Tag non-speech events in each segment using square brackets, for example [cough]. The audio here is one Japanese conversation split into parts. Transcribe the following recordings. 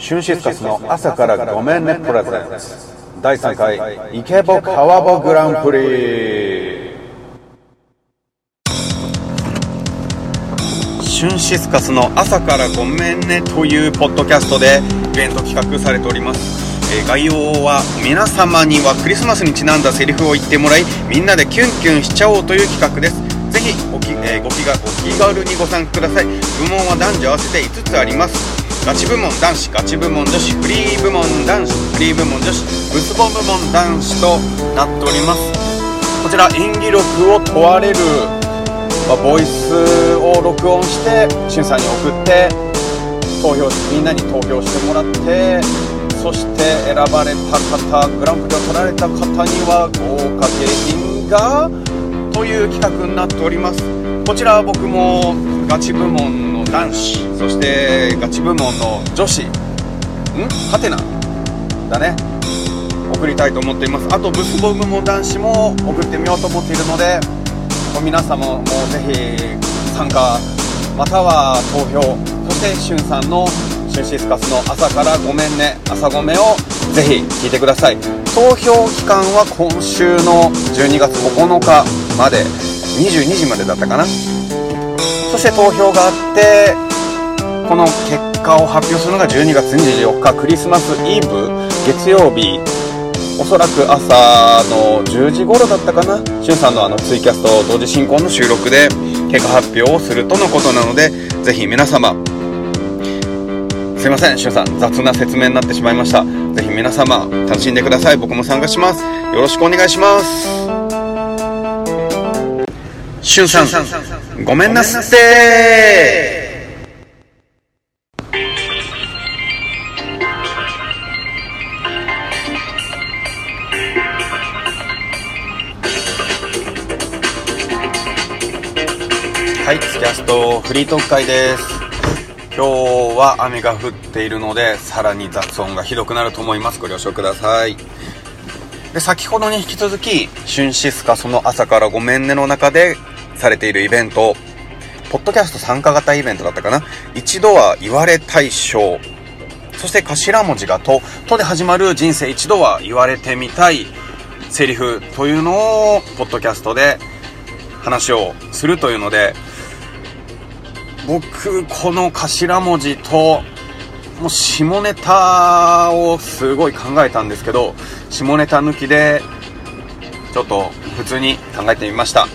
シュンシスカスの朝からごめんねプレゼンツ。第3回イケボ川ボグランプリ。シュンシスカスの朝からごめんねというポッドキャストでイベント企画されております。えー概要は皆様にはクリスマスにちなんだセリフを言ってもらいみんなでキュンキュンしちゃおうという企画です。ぜひおき、えーご気がお気軽にご参加ください。部門は男女合わせて5つあります。ガチ部門男子ガチ部門女子フリー部門男子フリー部門女子ブスボ部門男子となっております。こちら演技力を問われる、まあボイスを録音してしゅんさんに送って投票みんなに投票してもらってそして選ばれた方グランプリを取られた方には豪華景品がという企画になっております。こちら僕もガチ部門男子そしてガチ部門の女子ん？ハテナ？だね。送りたいと思っています。あとブスボ部門男子も送ってみようと思っているので皆様もぜひ参加または投票そしてしゅんさんのシュンシスカスの朝からごめんね朝ごめをぜひ聞いてください。投票期間は今週の12月9日まで22時までだったかな。そして投票があってこの結果を発表するのが12月24日クリスマスイブ月曜日。おそらく朝の10時頃だったかな。しゅんさんのあのツイキャスト同時進行の収録で結果発表をするとのことなのでぜひ皆様。すいませんしゅんさん雑な説明になってしまいました。ぜひ皆様楽しんでください。僕も参加します。よろしくお願いします。しゅんさんごめんなすってはい、スキャストフリートーク会です。今日は雨が降っているので、さらに雑音がひどくなると思います。ご了承ください。で、先ほどに引き続き、シュンシスカその朝からごめんねの中でされているイベント、ポッドキャスト参加型イベントだったかな。一度は言われ大賞、そして頭文字がと、とで始まる人生一度は言われてみたい。セリフというのを、ポッドキャストで話をするというので、僕、この頭文字と、もう下ネタをすごい考えたんですけど、下ネタ抜きで、ちょっと普通に考えてみました。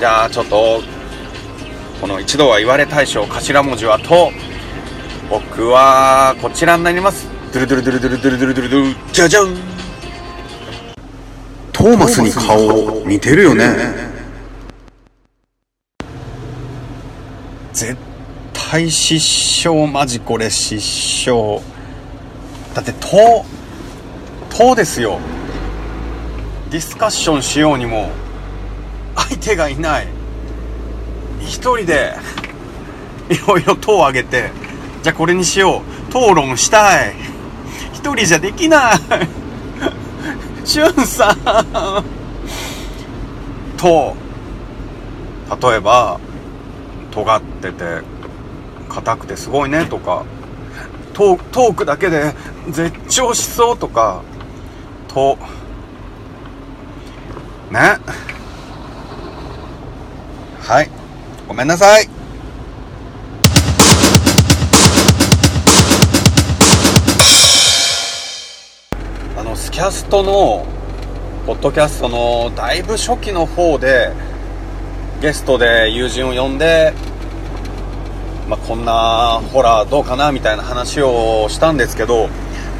じゃあちょっと、この一度は言われ大賞頭文字はと、僕はこちらになります。ドゥルドゥルドゥルドゥルドゥルドゥルドゥルドゥル、じゃじゃんトーマスに顔似てるよね。絶対失笑マジこれ失笑だって「と」「と」ですよディスカッションしようにも相手がいない。一人でいろいろ党を挙げてじゃあこれにしよう。討論したい。一人じゃできない。しゅんさん。と例えば尖ってて硬くてすごいねとかトトークだけで絶頂しそうとか。とね。はい。ごめんなさい。あのスキャストのポッドキャストのだいぶ初期の方でゲストで友人を呼んで、まあ、こんなホラーどうかなみたいな話をしたんですけど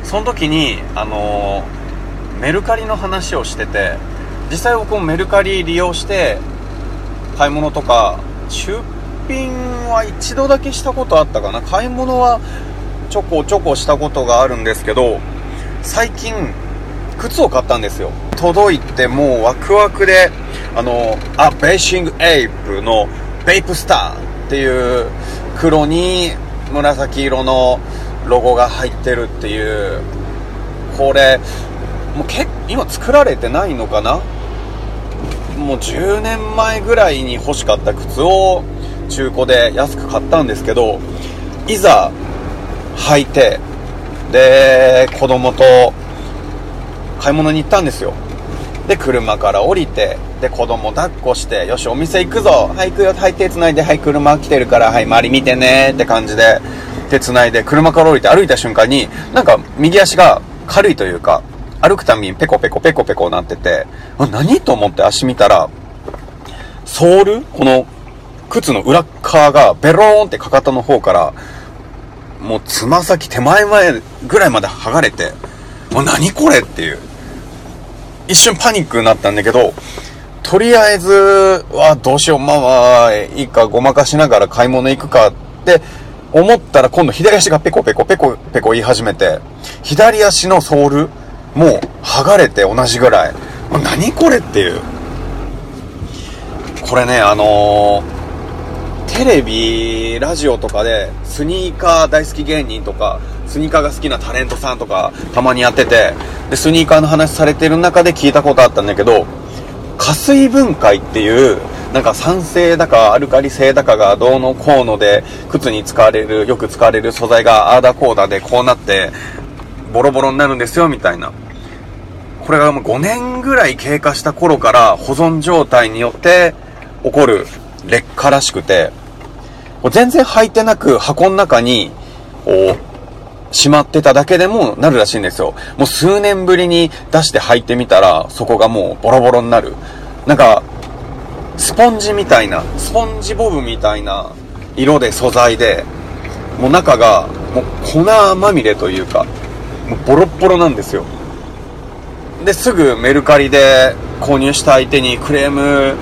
その時にあのメルカリの話をしてて実際僕もメルカリ利用して買い物とか出品は一度だけしたことあったかな。買い物はちょこちょこしたことがあるんですけど最近靴を買ったんですよ。届いてもうワクワクであのあベーシングエイプのベイプスターっていう黒に紫色のロゴが入ってるっていう。これもうけ今作られてないのかな？もう10年前ぐらいに欲しかった靴を中古で安く買ったんですけどいざ履いて、で、子供と買い物に行ったんですよ。で、車から降りて、で、子供抱っこして、よし、お店行くぞ。はい、行くよ、はい、手繋いで、はい、車来てるから、はい、周り見てね。って感じで、手繋いで、車から降りて歩いた瞬間に、なんか、右足が軽いというか、歩くたびにペコペコペコペコなってて、何と思って足見たら、ソール？この、靴の裏側がベローンってかかとの方から、もうつま先手前前ぐらいまで剥がれて、もう何これっていう。一瞬パニックになったんだけど、とりあえずはどうしよう、まあまあ、いいかごまかしながら買い物行くかって思ったら今度左足がペコペコペコペコ言い始めて、左足のソール、もう剥がれて同じぐらい。何これっていう。これね、あのー、テレビ、ラジオとかで、スニーカー大好き芸人とか、スニーカーが好きなタレントさんとか、たまにやってて、で、スニーカーの話されてる中で聞いたことあったんだけど、加水分解っていう、なんか酸性だかアルカリ性だかがどうのこうので、靴に使われる、よく使われる素材があーだこうだでこうなって、ボロボロになるんですよ、みたいな。これがもう5年ぐらい経過した頃から保存状態によって起こる劣化らしくて、全然履いてなく箱の中に、こう、しまってただけでもなるらしいんですよ。もう数年ぶりに出して履いてみたら、そこがもうボロボロになる。なんか、スポンジみたいな、スポンジボブみたいな色で素材で、もう中がもう粉まみれというか、もうボロッボロなんですよ。で、すぐメルカリで購入した相手にクレーム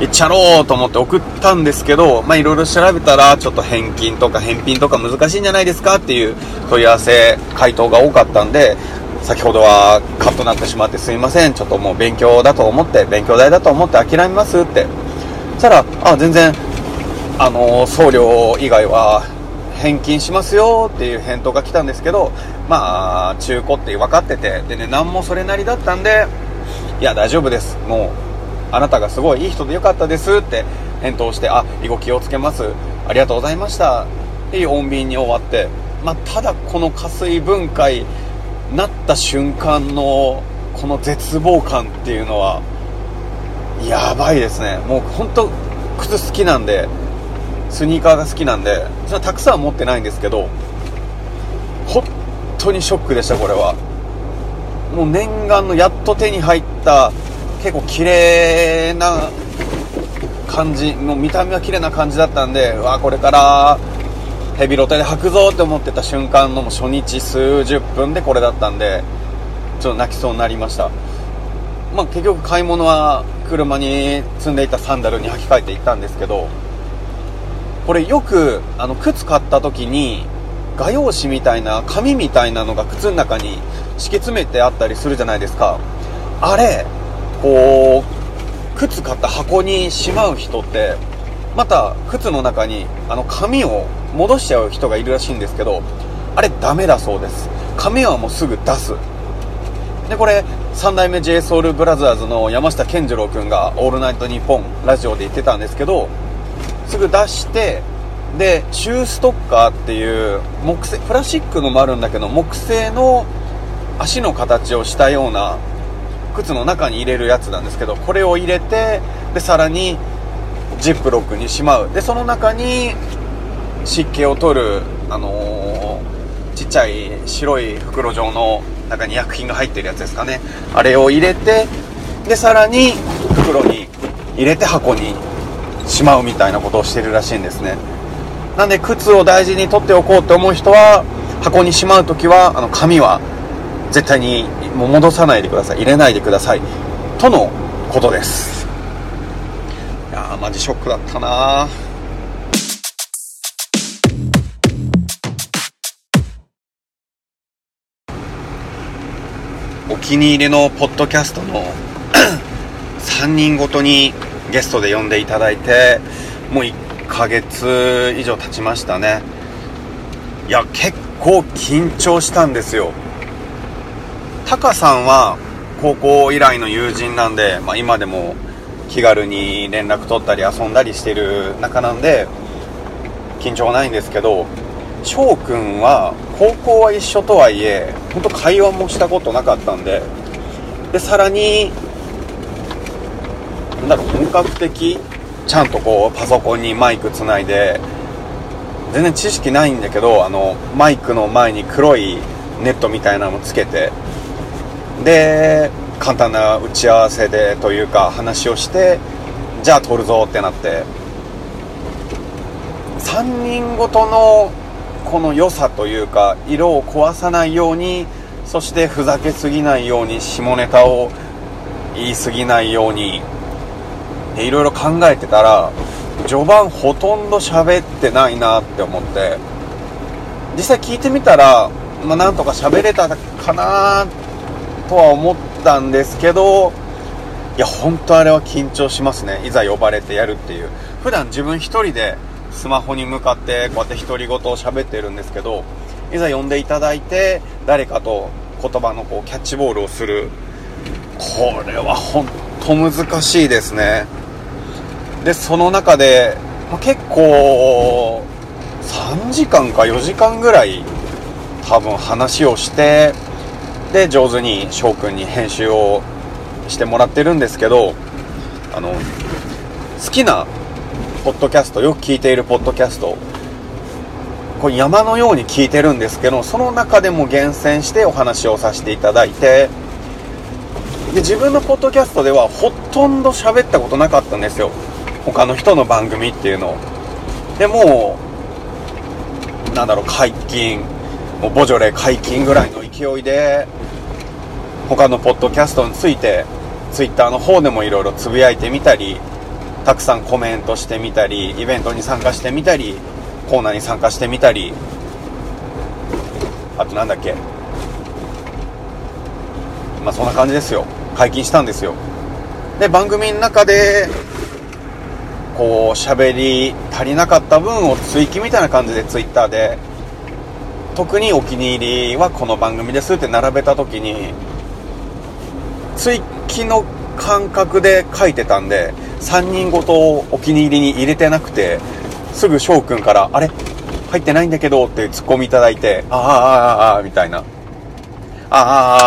行っちゃろうと思って送ったんですけど、まあいろいろ調べたら、ちょっと返金とか返品とか難しいんじゃないですかっていう問い合わせ、回答が多かったんで、先ほどはカットになってしまってすいません。ちょっともう勉強だと思って、勉強代だと思って諦めますって。そしたら、あ、全然、あの、送料以外は返金しますよっていう返答が来たんですけど、まあ、中古って分かってて、でね、何もそれなりだったんで、いや、大丈夫です。もう、あなたがすごいいい人でよかったですって返答して、あ、以後気をつけます。ありがとうございました。っていう穏便に終わって、まあ、ただこの加水分解なった瞬間のこの絶望感っていうのは、やばいですね。もう本当靴好きなんで、スニーカーが好きなんで、それはたくさん持ってないんですけど、本当にショックでした、これは。もう念願のやっと手に入った結構綺麗な感じの見た目は綺麗な感じだったんでうわこれからヘビロテで履くぞって思ってた瞬間のも初日数十分でこれだったんでちょっと泣きそうになりましたまあ結局買い物は車に積んでいたサンダルに履き替えていったんですけどこれよくあの靴買った時に画用紙みたいな紙みたいなのが靴の中に敷き詰めてあったりするじゃないですか。あれこう靴買った箱にしまう人ってまた靴の中にあの紙を戻しちゃう人がいるらしいんですけどあれダメだそうです。紙はもうすぐ出す。でこれ3代目 JSOULBROTHERS の山下健二郎君が「オールナイトニッポン」ラジオで言ってたんですけどすぐ出してでシューストッカーっていう木製プラスチックのもあるんだけど木製の足の形をしたような靴の中に入れるやつなんですけどこれを入れてでさらにジップロックにしまう。でその中に湿気を取る、あのー、ちっちゃい白い袋状の中に薬品が入ってるやつですかね。あれを入れてでさらに袋に入れて箱にしまうみたいなことをしてるらしいんですね。なんで靴を大事に取っておこうと思う人は箱にしまう時はあの紙は絶対にもう戻さないでください。入れないでください。とのことです。いやーマジショックだったな。お気に入りのポッドキャストの [clears throat] 3人ごとにゲストで呼んでいただいてもう1 1ヶ月以上経ちましたね。いや結構緊張したんですよ。タカさんは高校以来の友人なんで、まあ、今でも気軽に連絡取ったり遊んだりしてる仲なんで緊張はないんですけど翔くんは高校は一緒とはいえ本当会話もしたことなかったんででさらになんだろう本格的ちゃんとこうパソコンにマイクつないで全然知識ないんだけどあのマイクの前に黒いネットみたいなのつけてで簡単な打ち合わせでというか話をしてじゃあ撮るぞってなって。3人ごとのこの良さというか色を壊さないようにそしてふざけすぎないように下ネタを言い過ぎないように。いろいろ考えてたら序盤ほとんど喋ってないなって思って実際聞いてみたら、まあ、なんとか喋れたかなとは思ったんですけどいや本当あれは緊張しますね。いざ呼ばれてやるっていう。普段自分一人でスマホに向かってこうやって独り言を喋ってるんですけどいざ呼んでいただいて誰かと言葉のこうキャッチボールをする。これは本当難しいですね。でその中で、まあ、結構3時間か4時間ぐらい多分話をしてで上手に翔くんに編集をしてもらってるんですけどあの好きなポッドキャストよく聞いているポッドキャストこれ山のように聞いてるんですけどその中でも厳選してお話をさせていただいてで自分のポッドキャストではほとんど喋ったことなかったんですよ。他の人の番組っていうのでもなんだろう解禁もうボジョレ解禁ぐらいの勢いで他のポッドキャストについて Twitter の方でもいろいろつぶやいてみたりたくさんコメントしてみたりイベントに参加してみたりコーナーに参加してみたり。あとなんだっけ。まあそんな感じですよ。解禁したんですよ。で番組の中でこう喋り足りなかった分を追記みたいな感じで Twitter で特にお気に入りはこの番組ですって並べた時に追記の感覚で書いてたんで3人ごとをお気に入りに入れてなくてすぐ翔くんから「あれ？入ってないんだけど」ってツッコミいただいて「ああああああ」みたいな「ああ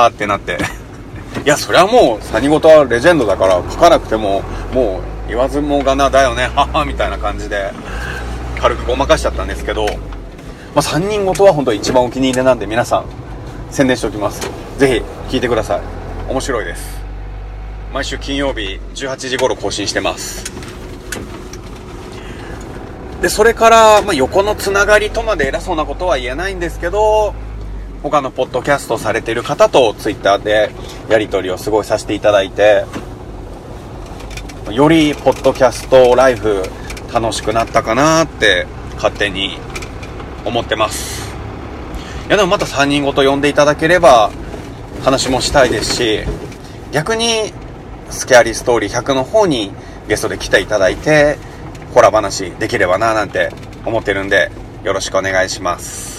ああ」ってなって。[laughs] いやそれはもう3人ごとはレジェンドだから書かなくてももう言わずもがなだよね、[laughs] はは、みたいな感じで、軽くごまかしちゃったんですけど、まあ、3人ごとは本当一番お気に入りなんで皆さん、宣伝しておきます。ぜひ、聞いてください。面白いです。毎週金曜日18時頃更新してます。で、それから、まあ、横のつながりとまで偉そうなことは言えないんですけど、他のポッドキャストされている方と twitter でやり取りをすごいさせていただいて、よりポッドキャストライフ楽しくなったかなって勝手に思ってます。いやでもまた3人ごと呼んでいただければ話もしたいですし逆にスケアリーストーリー100の方にゲストで来ていただいてホラ話できればななんて思ってるんでよろしくお願いします。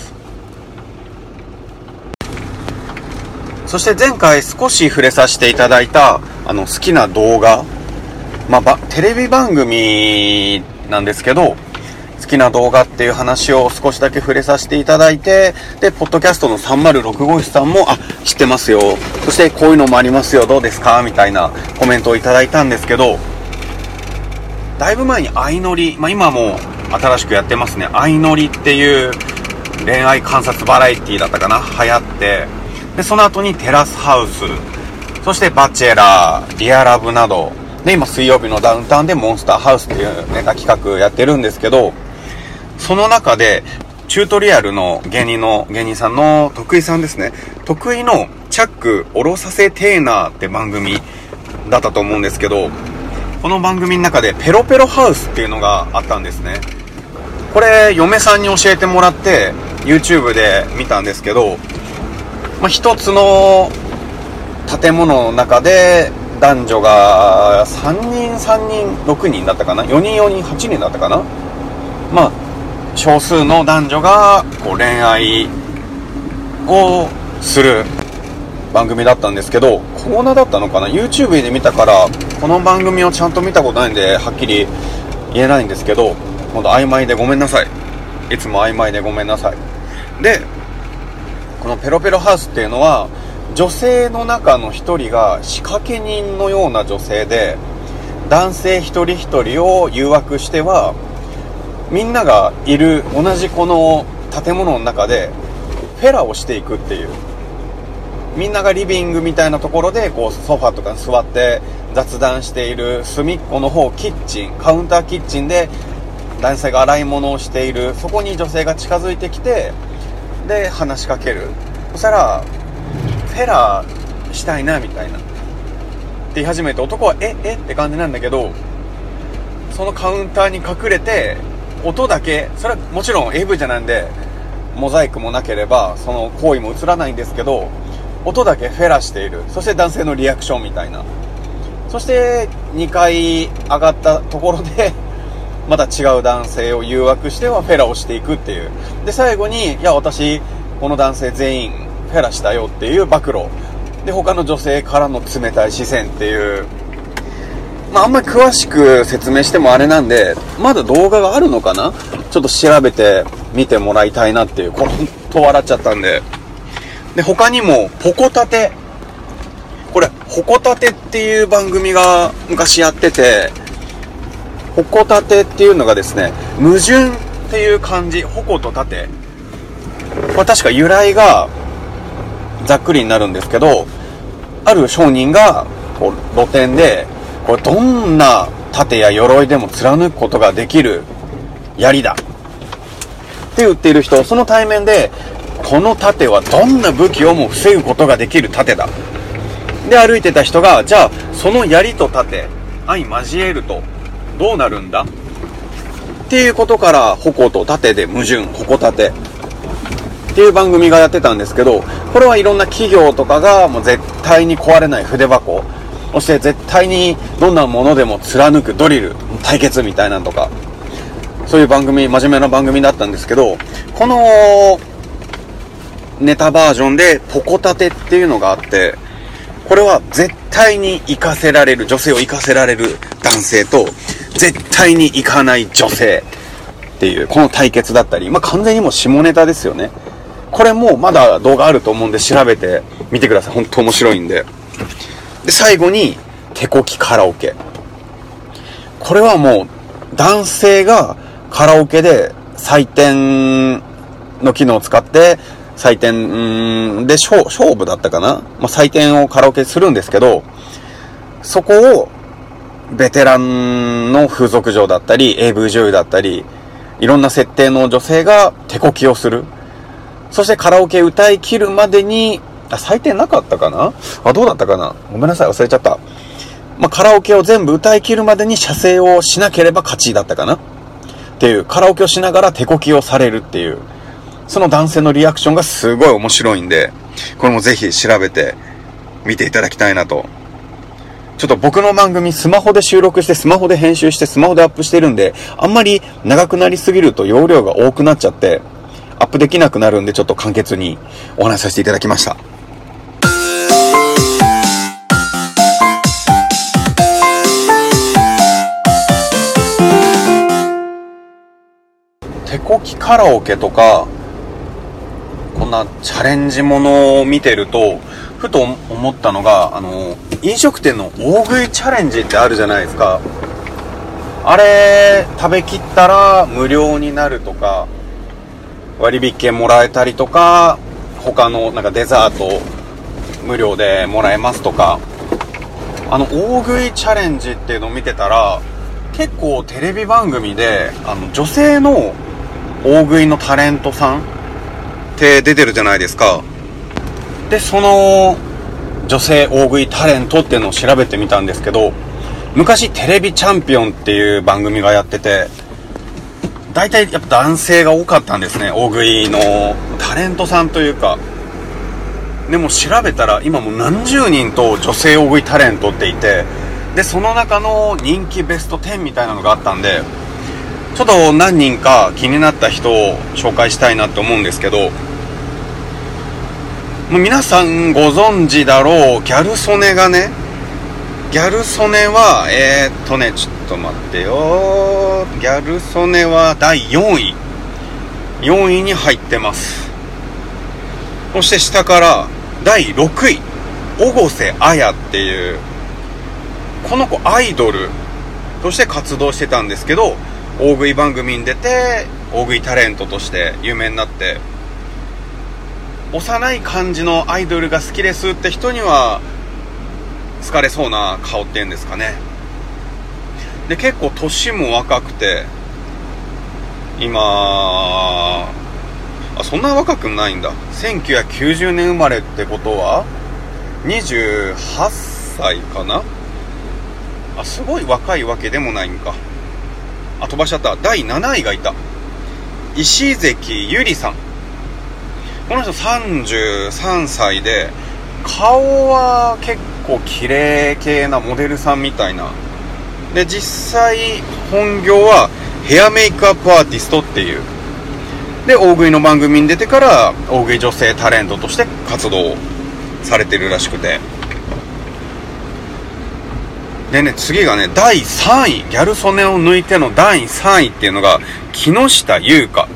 そして前回少し触れさせていただいたあの好きな動画まあ、テレビ番組なんですけど、好きな動画っていう話を少しだけ触れさせていただいて、で、ポッドキャストの306号室さんも、あ、知ってますよ。そしてこういうのもありますよ。どうですか？みたいなコメントをいただいたんですけど、だいぶ前に相乗り、まあ、今も新しくやってますね。相乗りっていう恋愛観察バラエティだったかな？流行って、で、その後にテラスハウス、そしてバチェラー、リアラブなど、で、今水曜日のダウンタウンでモンスターハウスっていうネタ企画やってるんですけど、その中で、チュートリアルの芸人の、芸人さんの徳井さんですね。徳井のチャックおろさせテーナーって番組だったと思うんですけど、この番組の中でペロペロハウスっていうのがあったんですね。これ、嫁さんに教えてもらって、YouTube で見たんですけど、まあ、一つの建物の中で男女が3人3人6人だったかな？4人4人8人だったかな？まあ少数の男女がこう恋愛をする番組だったんですけどコーナーだったのかな？YouTube で見たからこの番組をちゃんと見たことないんではっきり言えないんですけどほんと曖昧でごめんなさい。いつも曖昧でごめんなさい。で、このペロペロハウスっていうのは、女性の中の一人が仕掛け人のような女性で、男性一人一人を誘惑しては、みんながいる同じこの建物の中で、フェラをしていくっていう。みんながリビングみたいなところで、こう、ソファとかに座って雑談している隅っこの方、キッチン、カウンターキッチンで、男性が洗い物をしている。そこに女性が近づいてきて、で、話しかける。そしたら、フェラーしたいな、みたいな。って言い始めて、男は、え、えって感じなんだけど、そのカウンターに隠れて、音だけ、それはもちろん AV じゃなんで、モザイクもなければ、その行為も映らないんですけど、音だけフェラしている。そして男性のリアクションみたいな。そして2階上がったところで、[laughs] また違う男性を誘惑してはフェラをしていくっていう。で、最後に、いや、私、この男性全員フェラしたよっていう暴露。で、他の女性からの冷たい視線っていう。まあ、あんまり詳しく説明してもあれなんで、まだ動画があるのかな？ちょっと調べて見てもらいたいなっていう。これ、ほんと笑っちゃったんで。で、他にも、ポコタテ。これ、ホコタテっていう番組が昔やってて、ホコタテっていうのがですね、矛盾っていう漢字、ホコとタテ。これ確か由来が、ざっくりになるんですけど、ある商人が、こう、露店で、これどんな盾や鎧でも貫くことができる槍だ。って言っている人、その対面で、この盾はどんな武器をも防ぐことができる盾だ。で、歩いてた人が、じゃあ、その槍と盾、相交えると、どうなるんだ？っていうことから、矛と盾で矛盾、矛盾。っていう番組がやってたんですけど、これはいろんな企業とかがもう絶対に壊れない筆箱、そして絶対にどんなものでも貫くドリル、対決みたいなのとか、そういう番組、真面目な番組だったんですけど、このネタバージョンでポコタテっていうのがあって、これは絶対に行かせられる、女性を行かせられる男性と、絶対に行かない女性っていう、この対決だったり、まあ、完全にもう下ネタですよね。これもまだ動画あると思うんで調べてみてください。本当面白いんで。で、最後に、手こきカラオケ。これはもう、男性がカラオケで採点の機能を使って、採点で勝負だったかな、まあ、採点をカラオケするんですけど、そこをベテランの風俗嬢だったり、AV 女優だったり、いろんな設定の女性が手こきをする。そしてカラオケ歌い切るまでに、あ、採点なかったかな？あ、どうだったかな？ごめんなさい、忘れちゃった。まあ、カラオケを全部歌い切るまでに射精をしなければ勝ちだったかな？っていう、カラオケをしながら手こきをされるっていう。その男性のリアクションがすごい面白いんで、これもぜひ調べて見ていただきたいなと。ちょっと僕の番組スマホで収録してスマホで編集してスマホでアップしてるんで、あんまり長くなりすぎると容量が多くなっちゃって、アップできなくなるんでちょっと簡潔にお話しさせていただきました。手こきカラオケとか、こんなチャレンジものを見てると、ふと思ったのが、あの、飲食店の大食いチャレンジってあるじゃないですか。あれ、食べきったら無料になるとか、割引券もらえたりとか、他のなんかデザート無料でもらえますとか、あの、大食いチャレンジっていうのを見てたら、結構テレビ番組で、あの、女性の大食いのタレントさんって出てるじゃないですか。で、その女性大食いタレントっていうのを調べてみたんですけど、昔テレビチャンピオンっていう番組がやってて、大体やっぱ男性が多かったんですね、大食いのタレントさんというか。でも調べたら今もう何十人と女性大食いタレントっていて、で、その中の人気ベスト10みたいなのがあったんで、ちょっと何人か気になった人を紹介したいなって思うんですけど、もう皆さんご存知だろう、ギャル曽根がね、ギャル曽根は、えー、っとね、ちょっと待ってよ。ギャル曽根は第4位。4位に入ってますそして下から第6位小瀬彩っていうこの子アイドルとして活動してたんですけど大食い番組に出て大食いタレントとして有名になって幼い感じのアイドルが好きですって人には好かれそうな顔っていうんですかねで結構年も若くて今あそんな若くないんだ。1990年生まれってことは28歳かな？あすごい若いわけでもないんか。あ飛ばしちゃった。第7位がいた。石関ゆりさん。この人33歳で顔は結構綺麗系なモデルさんみたいなで実際本業はヘアメイクアップアーティストっていう。で大食いの番組に出てから大食い女性タレントとして活動されてるらしくて。でね次がね第3位。ギャル曽根を抜いての第3位っていうのが木下優香。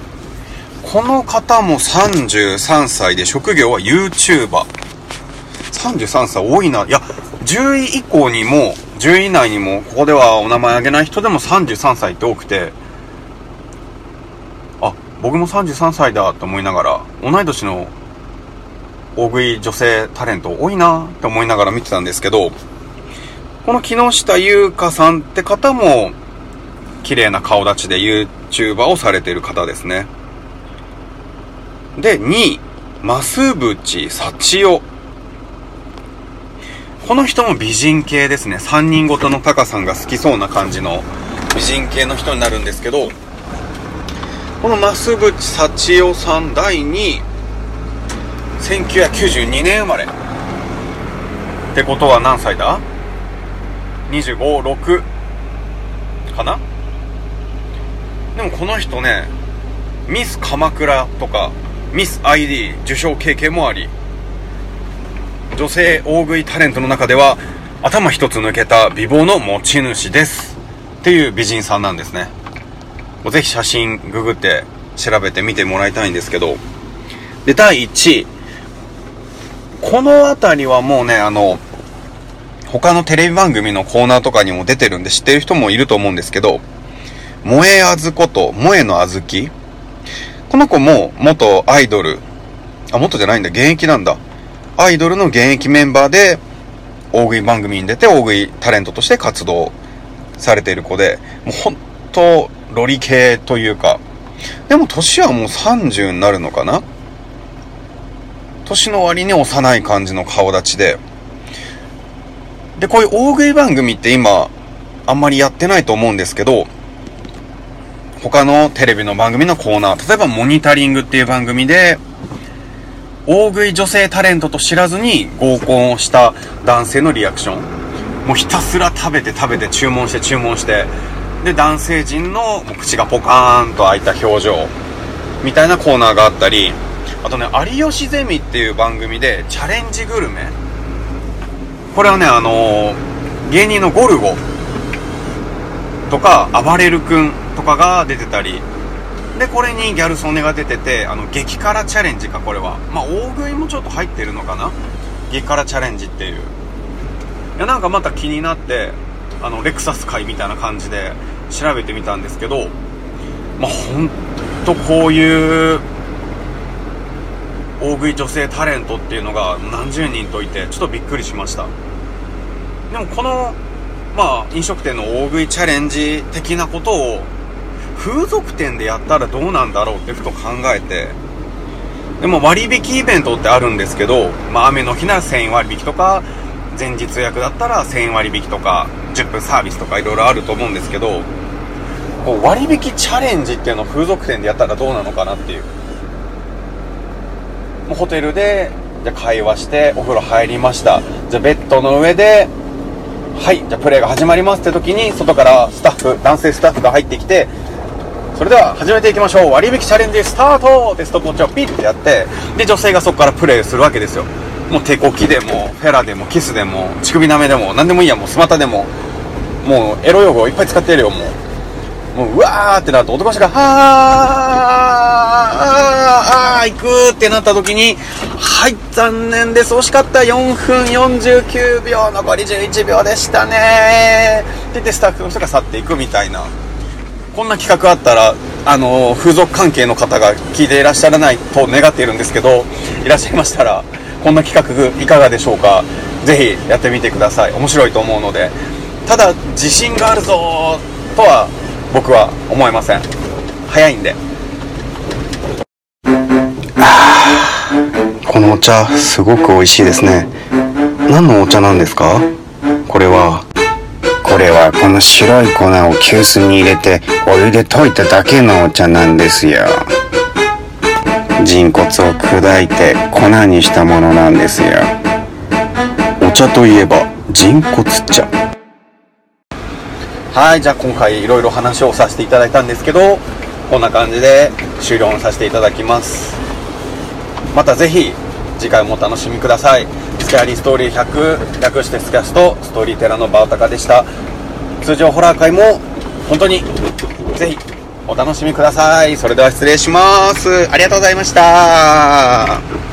この方も33歳で職業は YouTuber 33歳多いな。いや10位以降にも10位以内にもここではお名前挙げない人でも33歳って多くてあ僕も33歳だと思いながら同い年の大食い女性タレント多いなって思いながら見てたんですけどこの木下優香さんって方も綺麗な顔立ちで YouTuber をされてる方ですね。で2位増渕幸代この人も美人系ですね。3人ごとのタカさんが好きそうな感じの美人系の人になるんですけどこの増渕幸代さん第2位1992年生まれ。ってことは何歳だ？256かな？でもこの人ねミス鎌倉とかミス ID 受賞経験もあり。女性大食いタレントの中では頭一つ抜けた美貌の持ち主です。っていう美人さんなんですね。ぜひ写真ググって調べてみてもらいたいんですけど。で第1位この辺りはもうねあの他のテレビ番組のコーナーとかにも出てるんで知ってる人もいると思うんですけど萌えあずこと萌えのあずき。この子も元アイドル。あ元じゃないんだ。現役なんだ。アイドルの現役メンバーで大食い番組に出て大食いタレントとして活動されている子で、もう本当ロリ系というか、でも年はもう30になるのかな？年の割に幼い感じの顔立ちで、で、こういう大食い番組って今、あんまりやってないと思うんですけど、他のテレビの番組のコーナー、例えばモニタリングっていう番組で、大食い女性タレントと知らずに合コンをした男性のリアクション。もうひたすら食べて食べて注文して注文して。で男性陣の口がポカーンと開いた表情みたいなコーナーがあったり。あとね「有吉ゼミ」っていう番組でチャレンジグルメ。これはねあのー、芸人のゴルゴとか暴れる君とかが出てたり。でこれにギャル曽根が出ててあの激辛チャレンジかこれは。まあ大食いもちょっと入ってるのかな？激辛チャレンジっていう。いやなんかまた気になってあのレクサス界みたいな感じで調べてみたんですけどまあほんとこういう大食い女性タレントっていうのが何十人といてちょっとびっくりしました。でもこのまあ飲食店の大食いチャレンジ的なことを風俗店でやったらどうなんだろうってふと考えて、でも割引イベントってあるんですけど、まあ雨の日なら1000円割引とか、前日予約だったら1000円割引とか、10分サービスとかいろいろあると思うんですけど、こう割引チャレンジっていうのを風俗店でやったらどうなのかなっていう。もうホテルで、じゃ会話して、お風呂入りました。じゃベッドの上で、はい、じゃプレイが始まりますって時に、外からスタッフ、男性スタッフが入ってきて、それでは始めていきましょう割引チャレンジスタートでストップウォッチをピッてやってで女性がそこからプレイするわけですよもう手こきでもフェラでもキスでも乳首舐めでも何でもいいやもうスマタでももうエロ用語いっぱい使ってやるよもうもううわーってなると男の人が、あー、あー、あー、行くってなった時に、はい、残念です。惜しかった。4分49秒、残り11秒でしたねって言ってスタッフの人が去っていくみたいな。こんな企画あったら、あの、風俗関係の方が聞いていらっしゃらないと願っているんですけど、いらっしゃいましたら、こんな企画いかがでしょうか？ぜひやってみてください。面白いと思うので。ただ、自信があるぞとは僕は思いません。早いんで。このお茶、すごく美味しいですね。何のお茶なんですか？これは。これはこの白い粉を急須に入れてお湯で溶いただけのお茶なんですよ。人骨を砕いて粉にしたものなんですよ。お茶といえば人骨茶。はい、じゃあ今回いろいろ話をさせていただいたんですけど、こんな感じで終了させていただきます。またぜひ次回もお楽しみください。スキャリーストーリー100略してスキャストストーリーテラーのバオタカでした。通常ホラー会も本当にぜひお楽しみください。それでは失礼します。ありがとうございました。